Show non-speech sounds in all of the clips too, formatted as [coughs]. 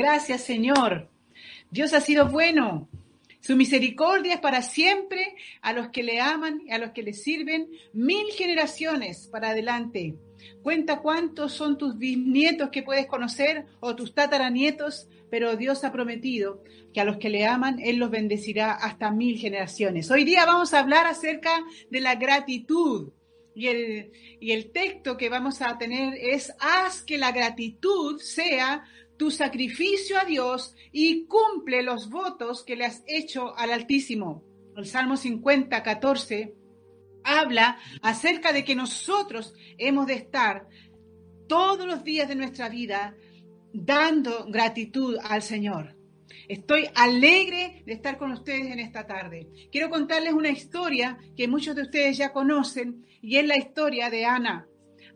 Gracias, Señor. Dios ha sido bueno. Su misericordia es para siempre a los que le aman y a los que le sirven mil generaciones para adelante. Cuenta cuántos son tus bisnietos que puedes conocer o tus tataranietos, pero Dios ha prometido que a los que le aman, Él los bendecirá hasta mil generaciones. Hoy día vamos a hablar acerca de la gratitud. Y el, y el texto que vamos a tener es, haz que la gratitud sea tu sacrificio a Dios y cumple los votos que le has hecho al Altísimo. El Salmo 50, 14 habla acerca de que nosotros hemos de estar todos los días de nuestra vida dando gratitud al Señor. Estoy alegre de estar con ustedes en esta tarde. Quiero contarles una historia que muchos de ustedes ya conocen y es la historia de Ana.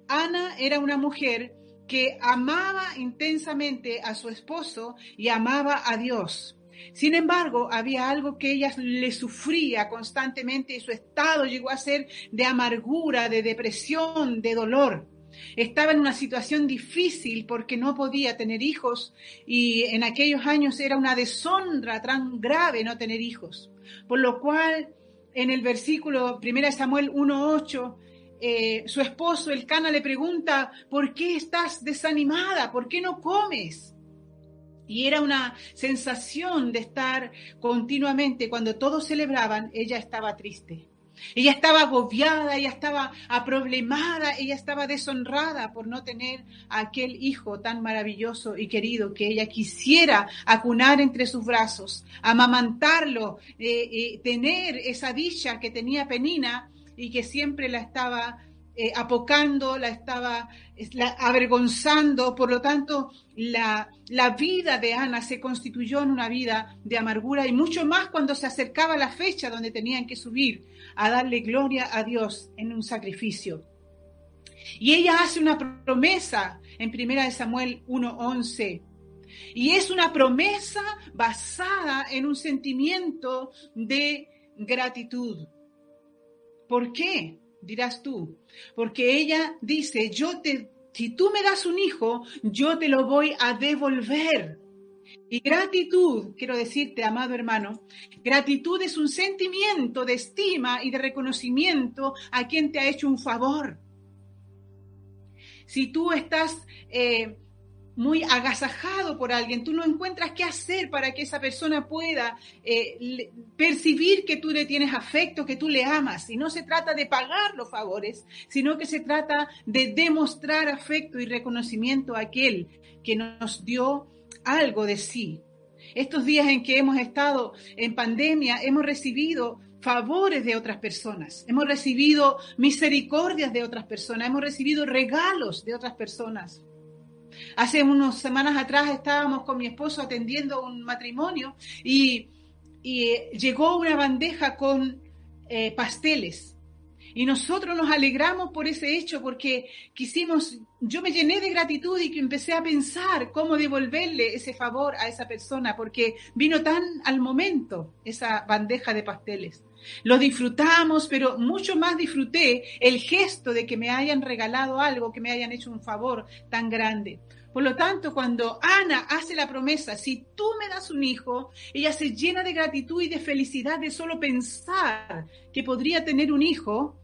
Ana era una mujer que amaba intensamente a su esposo y amaba a Dios. Sin embargo, había algo que ella le sufría constantemente y su estado llegó a ser de amargura, de depresión, de dolor. Estaba en una situación difícil porque no podía tener hijos y en aquellos años era una deshonra tan grave no tener hijos. Por lo cual, en el versículo 1 Samuel 1.8, eh, su esposo, el Cana, le pregunta, ¿por qué estás desanimada? ¿Por qué no comes? Y era una sensación de estar continuamente, cuando todos celebraban, ella estaba triste. Ella estaba agobiada, ella estaba aproblemada, ella estaba deshonrada por no tener aquel hijo tan maravilloso y querido que ella quisiera acunar entre sus brazos, amamantarlo, eh, eh, tener esa dicha que tenía Penina y que siempre la estaba eh, apocando, la estaba avergonzando. Por lo tanto, la, la vida de Ana se constituyó en una vida de amargura y mucho más cuando se acercaba la fecha donde tenían que subir a darle gloria a Dios en un sacrificio. Y ella hace una promesa en Primera de Samuel 1:11. Y es una promesa basada en un sentimiento de gratitud. ¿Por qué? Dirás tú. Porque ella dice, yo te, si tú me das un hijo, yo te lo voy a devolver. Y gratitud, quiero decirte, amado hermano, gratitud es un sentimiento de estima y de reconocimiento a quien te ha hecho un favor. Si tú estás eh, muy agasajado por alguien, tú no encuentras qué hacer para que esa persona pueda eh, percibir que tú le tienes afecto, que tú le amas. Y no se trata de pagar los favores, sino que se trata de demostrar afecto y reconocimiento a aquel que nos dio algo de sí. Estos días en que hemos estado en pandemia, hemos recibido favores de otras personas, hemos recibido misericordias de otras personas, hemos recibido regalos de otras personas. Hace unas semanas atrás estábamos con mi esposo atendiendo un matrimonio y, y llegó una bandeja con eh, pasteles. Y nosotros nos alegramos por ese hecho porque quisimos, yo me llené de gratitud y que empecé a pensar cómo devolverle ese favor a esa persona porque vino tan al momento esa bandeja de pasteles. Lo disfrutamos, pero mucho más disfruté el gesto de que me hayan regalado algo, que me hayan hecho un favor tan grande. Por lo tanto, cuando Ana hace la promesa, si tú me das un hijo, ella se llena de gratitud y de felicidad de solo pensar que podría tener un hijo.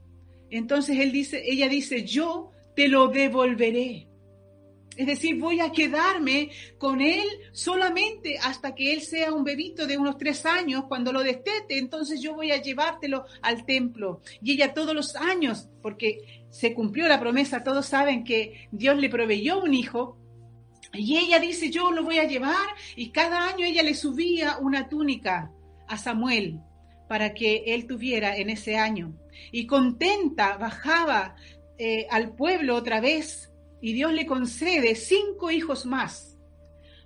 Entonces él dice, ella dice, yo te lo devolveré. Es decir, voy a quedarme con él solamente hasta que él sea un bebito de unos tres años. Cuando lo destete, entonces yo voy a llevártelo al templo. Y ella todos los años, porque se cumplió la promesa, todos saben que Dios le proveyó un hijo. Y ella dice, yo lo voy a llevar. Y cada año ella le subía una túnica a Samuel para que él tuviera en ese año. Y contenta bajaba eh, al pueblo otra vez y Dios le concede cinco hijos más.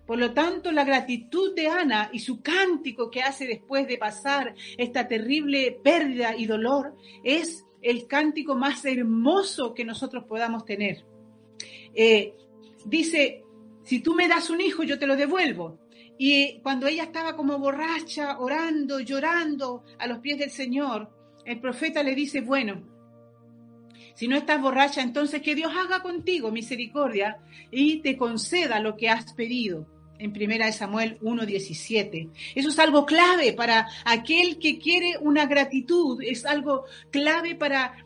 Por lo tanto, la gratitud de Ana y su cántico que hace después de pasar esta terrible pérdida y dolor es el cántico más hermoso que nosotros podamos tener. Eh, dice, si tú me das un hijo, yo te lo devuelvo. Y cuando ella estaba como borracha, orando, llorando a los pies del Señor, el profeta le dice, bueno, si no estás borracha, entonces que Dios haga contigo misericordia y te conceda lo que has pedido. En primera de Samuel 1.17. Eso es algo clave para aquel que quiere una gratitud, es algo clave para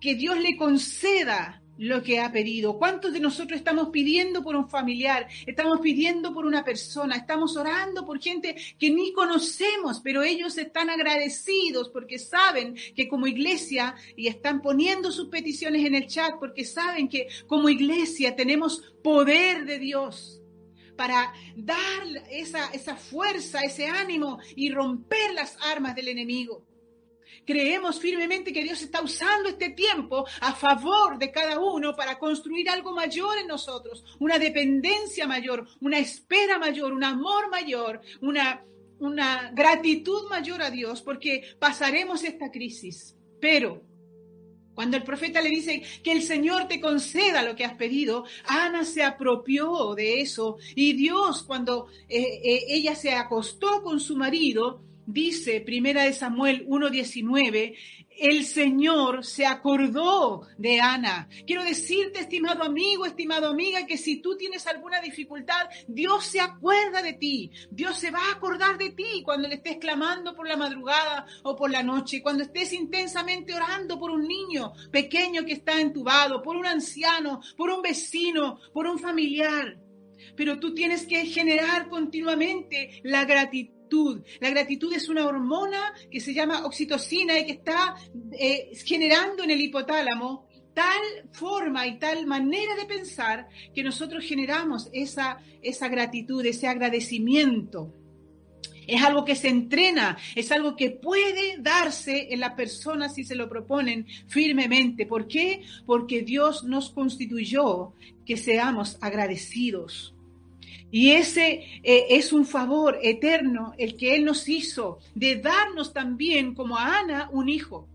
que Dios le conceda lo que ha pedido. ¿Cuántos de nosotros estamos pidiendo por un familiar? Estamos pidiendo por una persona, estamos orando por gente que ni conocemos, pero ellos están agradecidos porque saben que como iglesia, y están poniendo sus peticiones en el chat, porque saben que como iglesia tenemos poder de Dios para dar esa, esa fuerza, ese ánimo y romper las armas del enemigo. Creemos firmemente que Dios está usando este tiempo a favor de cada uno para construir algo mayor en nosotros, una dependencia mayor, una espera mayor, un amor mayor, una, una gratitud mayor a Dios, porque pasaremos esta crisis. Pero cuando el profeta le dice que el Señor te conceda lo que has pedido, Ana se apropió de eso y Dios cuando eh, eh, ella se acostó con su marido, dice Primera de Samuel 1:19, el Señor se acordó de Ana. Quiero decirte, estimado amigo, estimado amiga, que si tú tienes alguna dificultad, Dios se acuerda de ti. Dios se va a acordar de ti cuando le estés clamando por la madrugada o por la noche, cuando estés intensamente orando por un niño pequeño que está entubado, por un anciano, por un vecino, por un familiar. Pero tú tienes que generar continuamente la gratitud la gratitud es una hormona que se llama oxitocina y que está eh, generando en el hipotálamo tal forma y tal manera de pensar que nosotros generamos esa, esa gratitud, ese agradecimiento. Es algo que se entrena, es algo que puede darse en la persona si se lo proponen firmemente. ¿Por qué? Porque Dios nos constituyó que seamos agradecidos. Y ese eh, es un favor eterno el que Él nos hizo de darnos también como a Ana un hijo.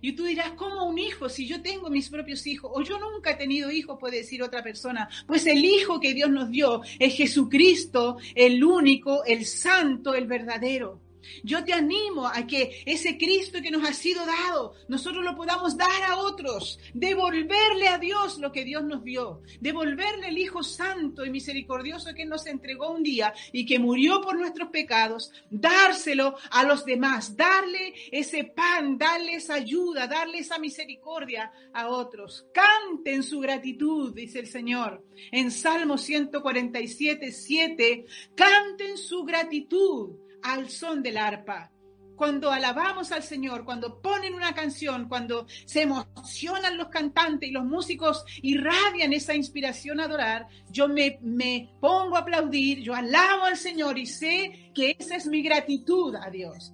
Y tú dirás, ¿cómo un hijo? Si yo tengo mis propios hijos, o yo nunca he tenido hijos, puede decir otra persona. Pues el hijo que Dios nos dio es Jesucristo, el único, el santo, el verdadero. Yo te animo a que ese Cristo que nos ha sido dado, nosotros lo podamos dar a otros, devolverle a Dios lo que Dios nos dio, devolverle el Hijo Santo y misericordioso que nos entregó un día y que murió por nuestros pecados, dárselo a los demás, darle ese pan, darle esa ayuda, darle esa misericordia a otros. Canten su gratitud, dice el Señor. En Salmo 147, 7, canten su gratitud al son del arpa. Cuando alabamos al Señor, cuando ponen una canción, cuando se emocionan los cantantes y los músicos irradian esa inspiración a adorar, yo me, me pongo a aplaudir, yo alabo al Señor y sé que esa es mi gratitud a Dios.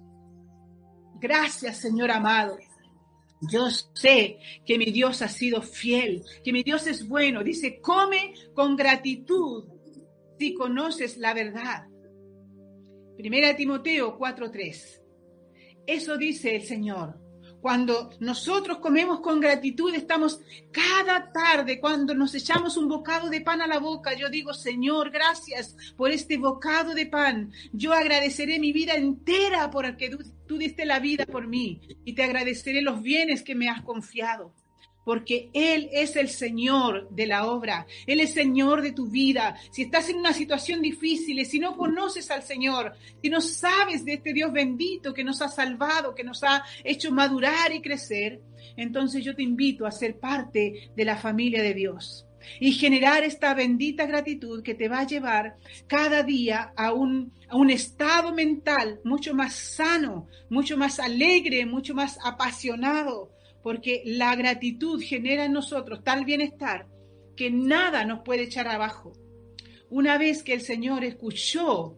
Gracias, Señor amado. Yo sé que mi Dios ha sido fiel, que mi Dios es bueno. Dice, come con gratitud si conoces la verdad. Primera Timoteo 4:3. Eso dice el Señor. Cuando nosotros comemos con gratitud, estamos cada tarde, cuando nos echamos un bocado de pan a la boca, yo digo, Señor, gracias por este bocado de pan. Yo agradeceré mi vida entera por el que tú, tú diste la vida por mí y te agradeceré los bienes que me has confiado porque Él es el Señor de la obra, Él es Señor de tu vida. Si estás en una situación difícil, si no conoces al Señor, si no sabes de este Dios bendito que nos ha salvado, que nos ha hecho madurar y crecer, entonces yo te invito a ser parte de la familia de Dios y generar esta bendita gratitud que te va a llevar cada día a un, a un estado mental mucho más sano, mucho más alegre, mucho más apasionado, porque la gratitud genera en nosotros tal bienestar que nada nos puede echar abajo. Una vez que el Señor escuchó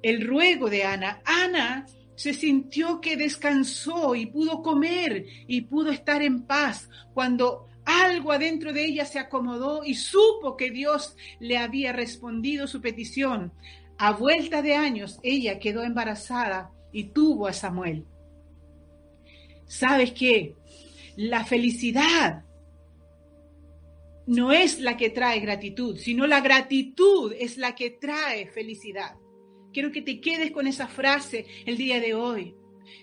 el ruego de Ana, Ana se sintió que descansó y pudo comer y pudo estar en paz cuando algo adentro de ella se acomodó y supo que Dios le había respondido su petición. A vuelta de años, ella quedó embarazada y tuvo a Samuel. ¿Sabes qué? La felicidad no es la que trae gratitud, sino la gratitud es la que trae felicidad. Quiero que te quedes con esa frase el día de hoy.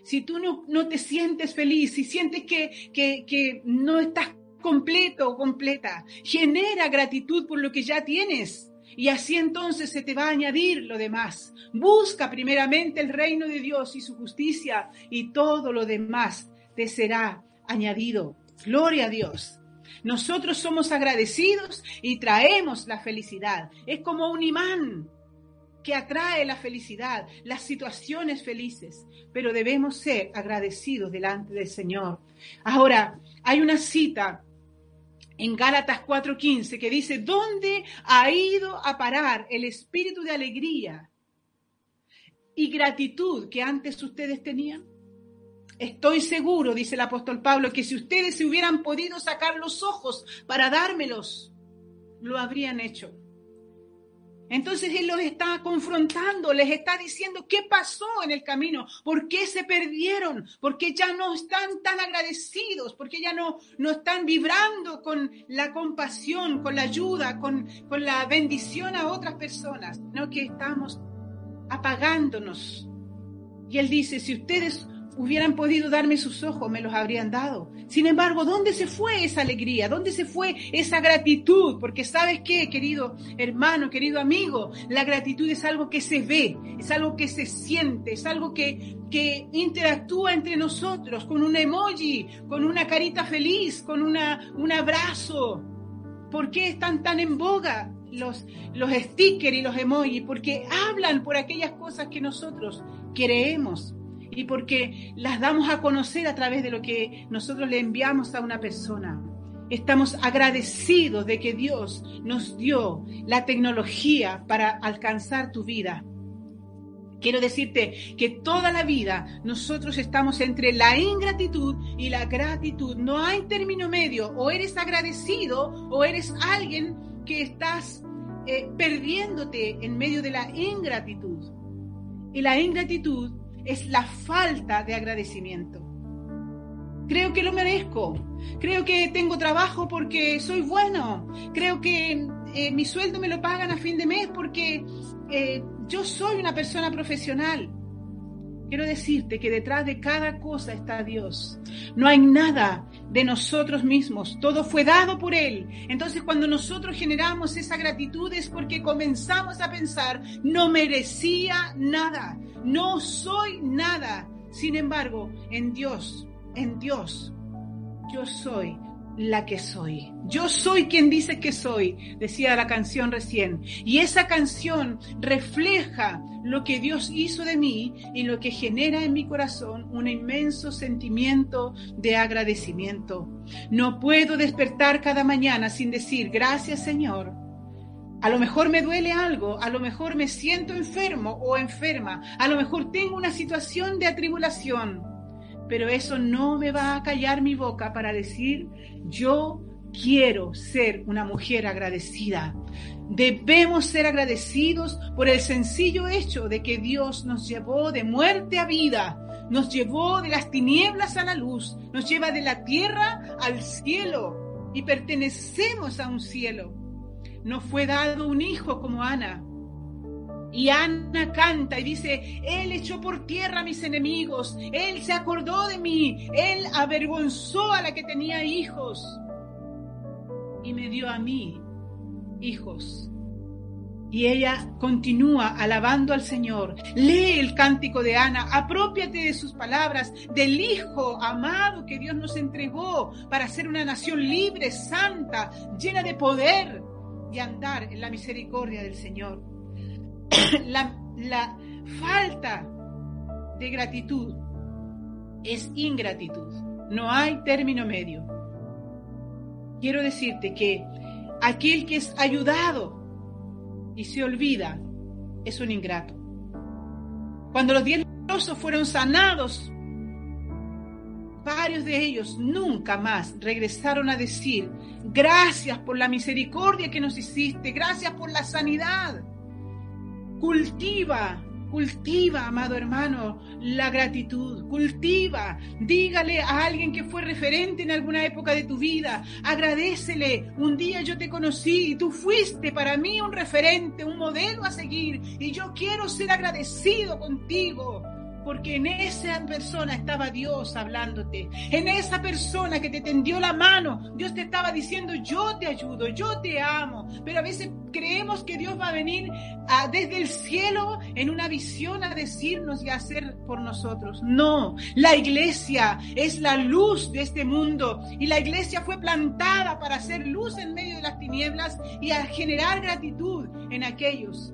Si tú no, te sientes feliz, si sientes que, que, que no estás completo o completa, genera gratitud por lo que ya tienes. Y así entonces se te va a añadir lo demás. Busca primeramente el reino de Dios y su justicia y todo lo demás te será añadido. Gloria a Dios. Nosotros somos agradecidos y traemos la felicidad. Es como un imán que atrae la felicidad, las situaciones felices, pero debemos ser agradecidos delante del Señor. Ahora, hay una cita en Gálatas 4:15 que dice, ¿dónde ha ido a parar el espíritu de alegría y gratitud que antes ustedes tenían? Estoy seguro, dice el apóstol Pablo, que si ustedes se hubieran podido sacar los ojos para dármelos, lo habrían hecho. Entonces Él los está confrontando, les está diciendo qué pasó en el camino, por qué se perdieron, por qué ya no están tan agradecidos, por qué ya no, no están vibrando con la compasión, con la ayuda, con, con la bendición a otras personas, no que estamos apagándonos. Y Él dice, si ustedes hubieran podido darme sus ojos, me los habrían dado. Sin embargo, ¿dónde se fue esa alegría? ¿Dónde se fue esa gratitud? Porque sabes qué, querido hermano, querido amigo, la gratitud es algo que se ve, es algo que se siente, es algo que, que interactúa entre nosotros con un emoji, con una carita feliz, con una, un abrazo. ¿Por qué están tan en boga los, los stickers y los emojis? Porque hablan por aquellas cosas que nosotros creemos y porque las damos a conocer a través de lo que nosotros le enviamos a una persona. Estamos agradecidos de que Dios nos dio la tecnología para alcanzar tu vida. Quiero decirte que toda la vida nosotros estamos entre la ingratitud y la gratitud. No hay término medio. O eres agradecido o eres alguien que estás eh, perdiéndote en medio de la ingratitud. Y la ingratitud es la falta de agradecimiento. Creo que lo merezco. Creo que tengo trabajo porque soy bueno. Creo que eh, mi sueldo me lo pagan a fin de mes porque eh, yo soy una persona profesional. Quiero decirte que detrás de cada cosa está Dios. No hay nada de nosotros mismos. Todo fue dado por Él. Entonces cuando nosotros generamos esa gratitud es porque comenzamos a pensar, no merecía nada no soy nada. Sin embargo, en Dios, en Dios, yo soy la que soy. Yo soy quien dice que soy, decía la canción recién. Y esa canción refleja lo que Dios hizo de mí y lo que genera en mi corazón un inmenso sentimiento de agradecimiento. No puedo despertar cada mañana sin decir gracias Señor a lo mejor me duele algo, a lo mejor me siento enfermo o enferma, a lo mejor tengo una situación de atribulación, pero eso no me va a callar mi boca para decir, yo quiero ser una mujer agradecida. Debemos ser agradecidos por el sencillo hecho de que Dios nos llevó de muerte a vida, nos llevó de las tinieblas a la luz, nos lleva de la tierra al cielo y pertenecemos a un cielo nos fue dado un hijo como Ana. Y Ana canta y dice, Él echó por tierra a mis enemigos, Él se acordó de mí, Él avergonzó a la que tenía hijos y me dio a mí hijos. Y ella continúa alabando al Señor. Lee el cántico de Ana, apropiate de sus palabras, del Hijo amado que Dios nos entregó para ser una nación libre, santa, llena de poder y andar en la misericordia del Señor. [coughs] la, falta de gratitud es ingratitud. No hay término medio. Quiero decirte que aquel que es ayudado y se olvida es un ingrato. Cuando los diez leprosos fueron sanados varios de ellos nunca más regresaron a decir, gracias por la misericordia que nos hiciste, gracias por la sanidad. Cultiva Cultiva, amado hermano, la gratitud. Cultiva. Dígale a alguien que fue referente en alguna época de tu vida. Agradecele. Un día yo te conocí y tú fuiste para mí un referente, un modelo a seguir. Y yo quiero ser agradecido contigo porque en esa persona estaba Dios hablándote. En esa persona que te tendió la mano, Dios te estaba diciendo, yo te ayudo, yo te amo. Pero a veces creemos que Dios va a venir a, desde el cielo en una visión a decirnos y a hacer por nosotros. No, la iglesia es la luz de este mundo y la iglesia fue plantada para hacer luz en medio de las tinieblas y a generar gratitud en aquellos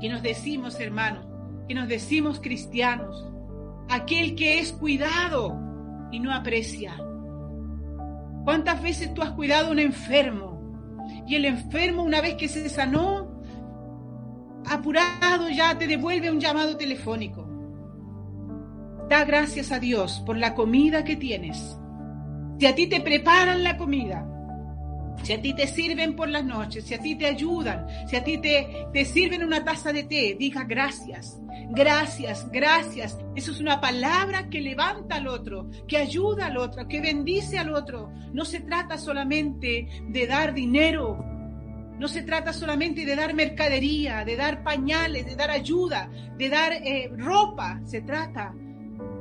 que nos decimos hermanos que nos decimos cristianos, aquel que es cuidado y no aprecia. ¿Cuántas veces tú has cuidado a un enfermo y el enfermo una vez que se sanó, apurado ya te devuelve un llamado telefónico? Da gracias a Dios por la comida que tienes. Si a ti te preparan la comida, si a ti te sirven por las noches, si a ti te ayudan, si a ti te, te sirven una taza de té, diga gracias, gracias, gracias. Eso es una palabra que levanta al otro, que ayuda al otro, que bendice al otro. No se trata solamente de dar dinero, no se trata solamente de dar mercadería, de dar pañales, de dar ayuda, de dar eh, ropa. Se trata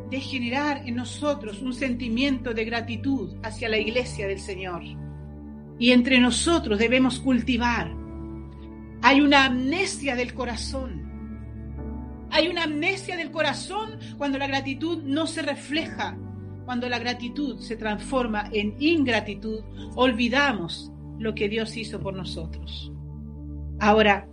de generar en nosotros un sentimiento de gratitud hacia la iglesia del Señor y entre nosotros debemos cultivar. Hay una amnesia del corazón. Hay una amnesia del corazón cuando la gratitud no se refleja, cuando la gratitud se transforma en ingratitud, olvidamos lo que Dios hizo por nosotros. Ahora,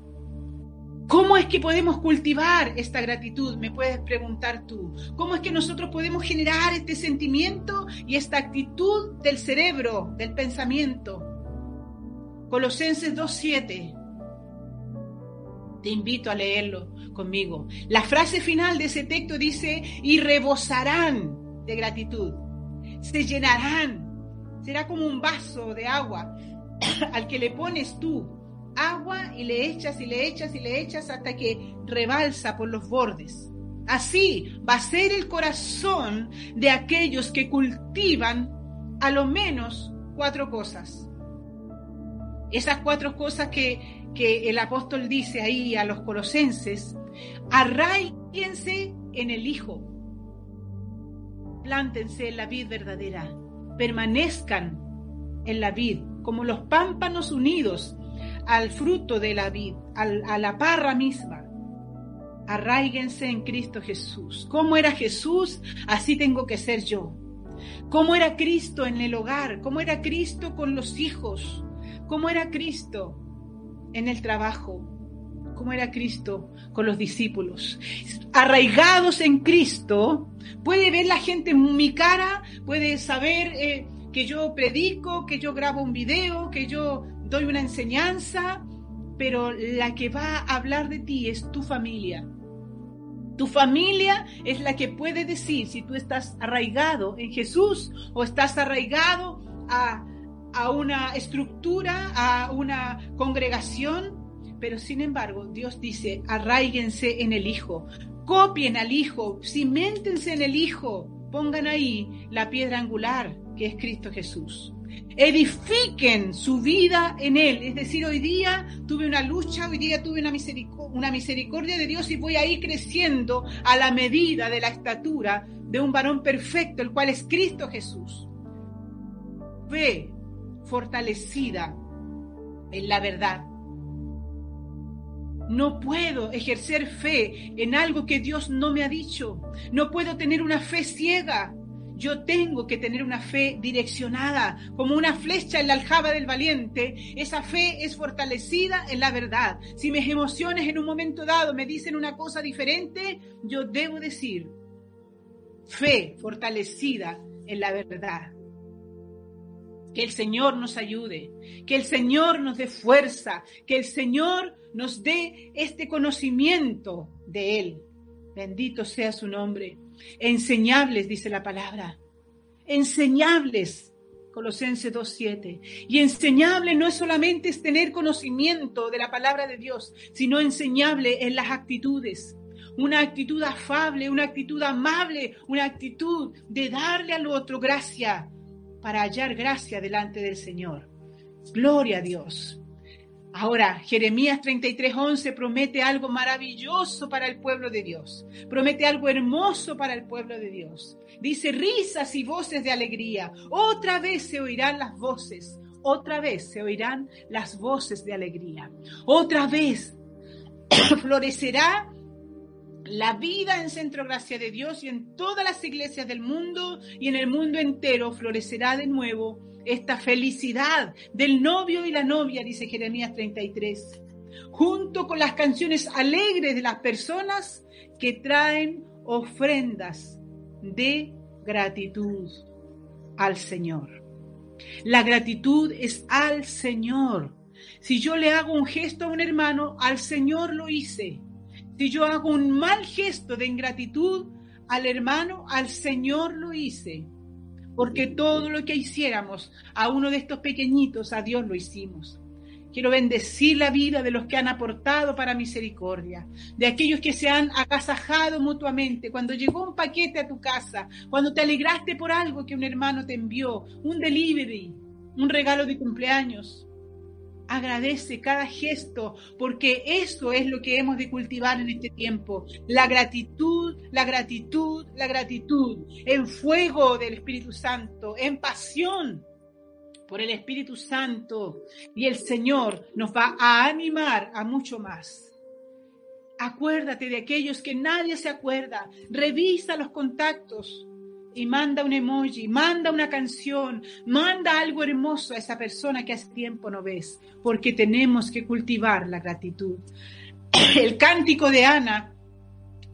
¿cómo es que podemos cultivar esta gratitud? Me puedes preguntar tú. ¿Cómo es que nosotros podemos generar este sentimiento y esta actitud del cerebro, del pensamiento? Colosenses 2.7. Te invito a leerlo conmigo. La frase final de ese texto dice, y rebosarán de gratitud, se llenarán, será como un vaso de agua [coughs] al que le pones tú agua y le echas y le echas y le echas hasta que rebalsa por los bordes. Así va a ser el corazón de aquellos que cultivan a lo menos cuatro cosas esas cuatro cosas que, el apóstol dice ahí a los colosenses, arraíguense en el Hijo, plántense en la vid verdadera, permanezcan en la vid, como los pámpanos unidos al fruto de la vid, a la parra misma. Arraíguense en Cristo Jesús. ¿Cómo era Jesús? Así tengo que ser yo. ¿Cómo era Cristo en el hogar? ¿Cómo era Cristo con los hijos? Cómo era Cristo en el trabajo, cómo era Cristo con los discípulos. Arraigados en Cristo, puede ver la gente en mi cara, puede saber eh, que yo predico, que yo grabo un video, que yo doy una enseñanza, pero la que va a hablar de ti es tu familia. Tu familia es la que puede decir si tú estás arraigado en Jesús o estás arraigado a a una estructura, a una congregación, pero sin embargo Dios dice, arraíguense en el Hijo, copien al Hijo, cimentense en el Hijo, pongan ahí la piedra angular que es Cristo Jesús. Edifiquen su vida en Él. Es decir, hoy día tuve una lucha, hoy día tuve una misericordia, una misericordia de Dios y voy a ir creciendo a la medida de la estatura de un varón perfecto, el cual es Cristo Jesús. Ve fortalecida en la verdad. No puedo ejercer fe en algo que Dios no me ha dicho. No puedo tener una fe ciega. Yo tengo que tener una fe direccionada, como una flecha en la aljaba del valiente. Esa fe es fortalecida en la verdad. Si mis emociones en un momento dado me dicen una cosa diferente, yo debo decir fe fortalecida en la verdad. Que el Señor nos ayude, que el Señor nos dé fuerza, que el Señor nos dé este conocimiento de Él. Bendito sea su nombre. Enseñables, dice la palabra. enseñables. Colosenses 2.7. Y enseñable no es solamente tener conocimiento de la palabra de Dios, sino enseñable en las actitudes. Una actitud afable, una actitud amable, una actitud de darle al otro gracia para hallar gracia delante del Señor. Gloria a Dios. Ahora, Jeremías 33:11 promete algo maravilloso para el pueblo de Dios. Promete algo hermoso para el pueblo de Dios. Dice risas y voces de alegría. Otra vez se oirán las voces. Otra vez se oirán las voces de alegría. Otra vez [clears throat] florecerá la vida en Centro Gracia de Dios y en todas las iglesias del mundo y en el mundo entero florecerá de nuevo esta felicidad del novio y la novia, dice Jeremías 33, junto con las canciones alegres de las personas que traen ofrendas de gratitud al Señor. La gratitud es al Señor. Si yo le hago un gesto a un hermano, al Señor lo hice. Si yo hago un mal gesto de ingratitud al hermano, al Señor lo hice porque todo lo que hiciéramos a uno de estos pequeñitos, a Dios lo hicimos. Quiero bendecir la vida de los que han aportado para misericordia, de aquellos que se han acasajado mutuamente, cuando llegó un paquete a tu casa, cuando te alegraste por algo que un hermano te envió, un delivery, un regalo de cumpleaños, Agradece cada gesto, porque eso es lo que hemos de cultivar en este tiempo. La gratitud, la gratitud, la gratitud, en fuego del Espíritu Santo, en pasión por el Espíritu Santo. Y el Señor nos va a animar a mucho más. Acuérdate de aquellos que nadie se acuerda. Revisa los contactos y manda un emoji, manda una canción, manda algo hermoso a esa persona que hace tiempo no ves, porque tenemos que cultivar la gratitud. [clears throat] El cántico de Ana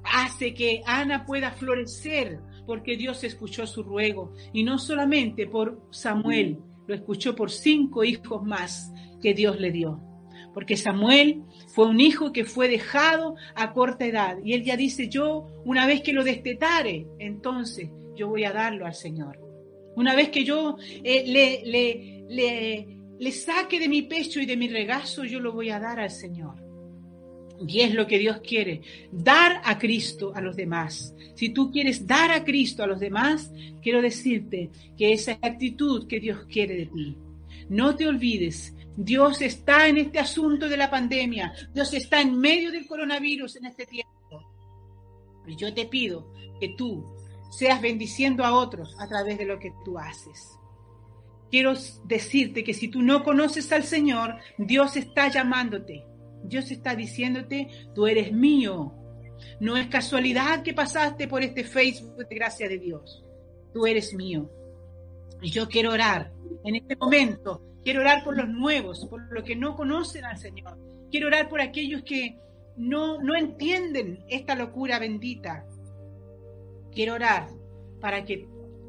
hace que Ana pueda florecer porque Dios escuchó su ruego y no solamente por Samuel, lo escuchó por cinco hijos más que Dios le dio. Porque Samuel fue un hijo que fue dejado a corta edad y él ya dice, yo una vez que lo destetare, entonces yo voy a darlo al Señor. Una vez que yo eh, le, le, le, le saque de mi pecho y de mi regazo, yo lo voy a dar al Señor. Y es lo que Dios quiere, dar a Cristo a los demás. Si tú quieres dar a Cristo a los demás, quiero decirte que esa actitud que Dios quiere de ti. No te olvides, Dios está en este asunto de la pandemia, Dios está en medio del coronavirus en este tiempo. Y yo te pido que tú seas bendiciendo a otros a través de lo que tú haces. Quiero decirte que si tú no conoces al Señor, Dios está llamándote. Dios está diciéndote, tú eres mío. No es casualidad que pasaste por este Facebook de gracia de Dios. Tú eres mío. Y yo quiero orar en este momento. Quiero orar por los nuevos, por los que no conocen al Señor. Quiero orar por aquellos que no, no entienden esta locura bendita. Quiero orar para que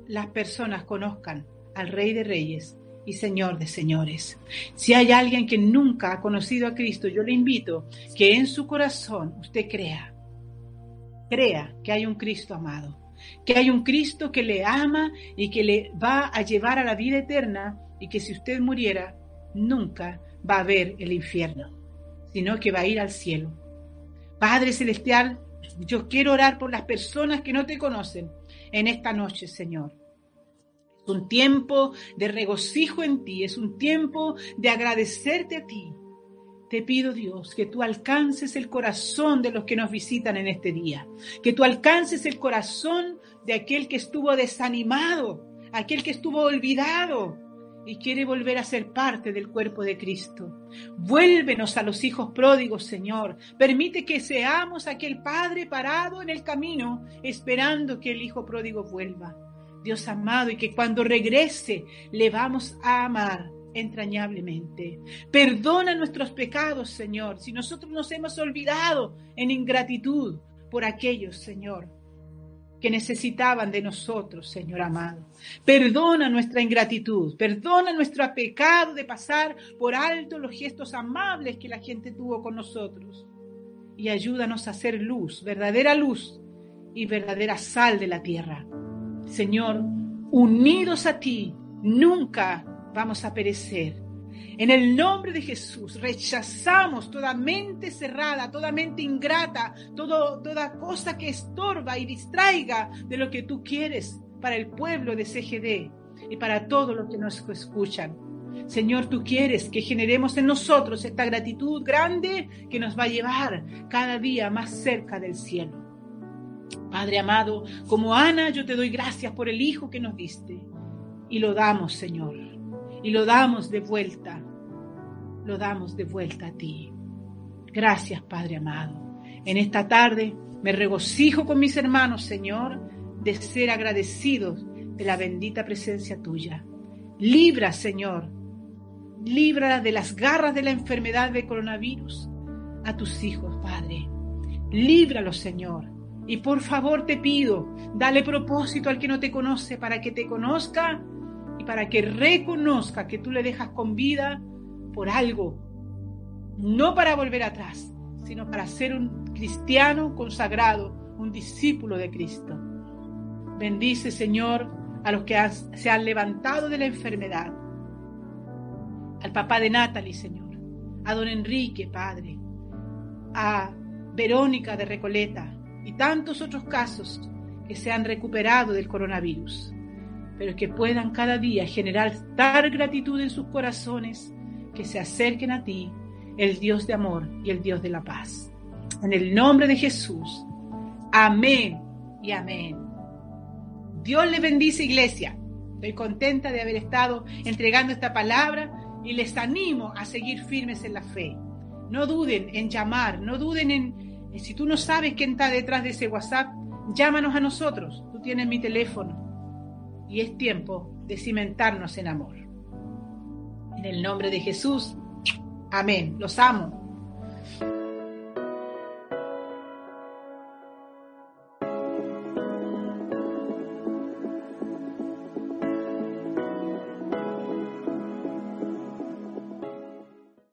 las personas conozcan al Rey de Reyes y Señor de Señores. Si hay alguien que nunca ha conocido a Cristo, yo le invito que en su corazón usted crea, crea que hay un Cristo amado, que hay un Cristo que le ama y que le va a llevar a la vida eterna y que si usted muriera, nunca va a ver el infierno, sino que va a ir al cielo. Padre Celestial, yo quiero orar por las personas que no te conocen en esta noche, Señor. Es un tiempo de regocijo en ti, es un tiempo de agradecerte a ti. Te pido, Dios, que tú alcances el corazón de los que nos visitan en este día, que tú alcances el corazón de aquel que estuvo desanimado, aquel que estuvo olvidado, y quiere volver a ser parte del cuerpo de Cristo. Vuélvenos a los hijos pródigos, Señor. Permite que seamos aquel Padre parado en el camino, esperando que el Hijo pródigo vuelva. Dios amado, y que cuando regrese le vamos a amar entrañablemente. Perdona nuestros pecados, Señor, si nosotros nos hemos olvidado en ingratitud por aquellos, Señor, que necesitaban de nosotros, Señor amado. Perdona nuestra ingratitud, perdona nuestro pecado de pasar por alto los gestos amables que la gente tuvo con nosotros. Y ayúdanos a hacer luz, verdadera luz y verdadera sal de la tierra. Señor, unidos a ti, nunca vamos a perecer. En el nombre de Jesús rechazamos toda mente cerrada, toda mente ingrata, toda cosa que estorba y distraiga de lo que tú quieres para el pueblo de CGD y para todos los que nos escuchan. Señor, tú quieres que generemos en nosotros esta gratitud grande que nos va a llevar cada día más cerca del cielo. Padre amado, como Ana, yo te doy gracias por el Hijo que nos diste. Y lo damos, Señor. Y lo damos de vuelta. Lo damos de vuelta a ti. Gracias, Padre amado. En esta tarde me regocijo con mis hermanos, Señor, de ser agradecidos de la bendita presencia tuya. Libra, Señor, libra de las garras de la enfermedad de coronavirus a tus hijos, Padre. Líbralos, Señor. Y por favor te pido, dale propósito al que no te conoce para que te conozca para que reconozca que tú le dejas con vida por algo. No para volver atrás, sino para ser un cristiano consagrado, un discípulo de Cristo. Bendice, Señor, a los que se han levantado de la enfermedad. Al papá de Natalie, Señor. A don Enrique, Padre. A Verónica de Recoleta. Y tantos otros casos que se han recuperado del coronavirus. Pero que puedan cada día generar tal gratitud en sus corazones que se acerquen a ti, el Dios de amor y el Dios de la paz. En el nombre de Jesús. Amén y amén. Dios le bendice, iglesia. Estoy contenta de haber estado entregando esta palabra y les animo a seguir firmes en la fe. No duden en llamar, no duden en, si tú no sabes quién está detrás de ese WhatsApp, llámanos a nosotros. Tú tienes mi teléfono. Y es tiempo de cimentarnos en amor. En el nombre de Jesús. Amén. Los amo.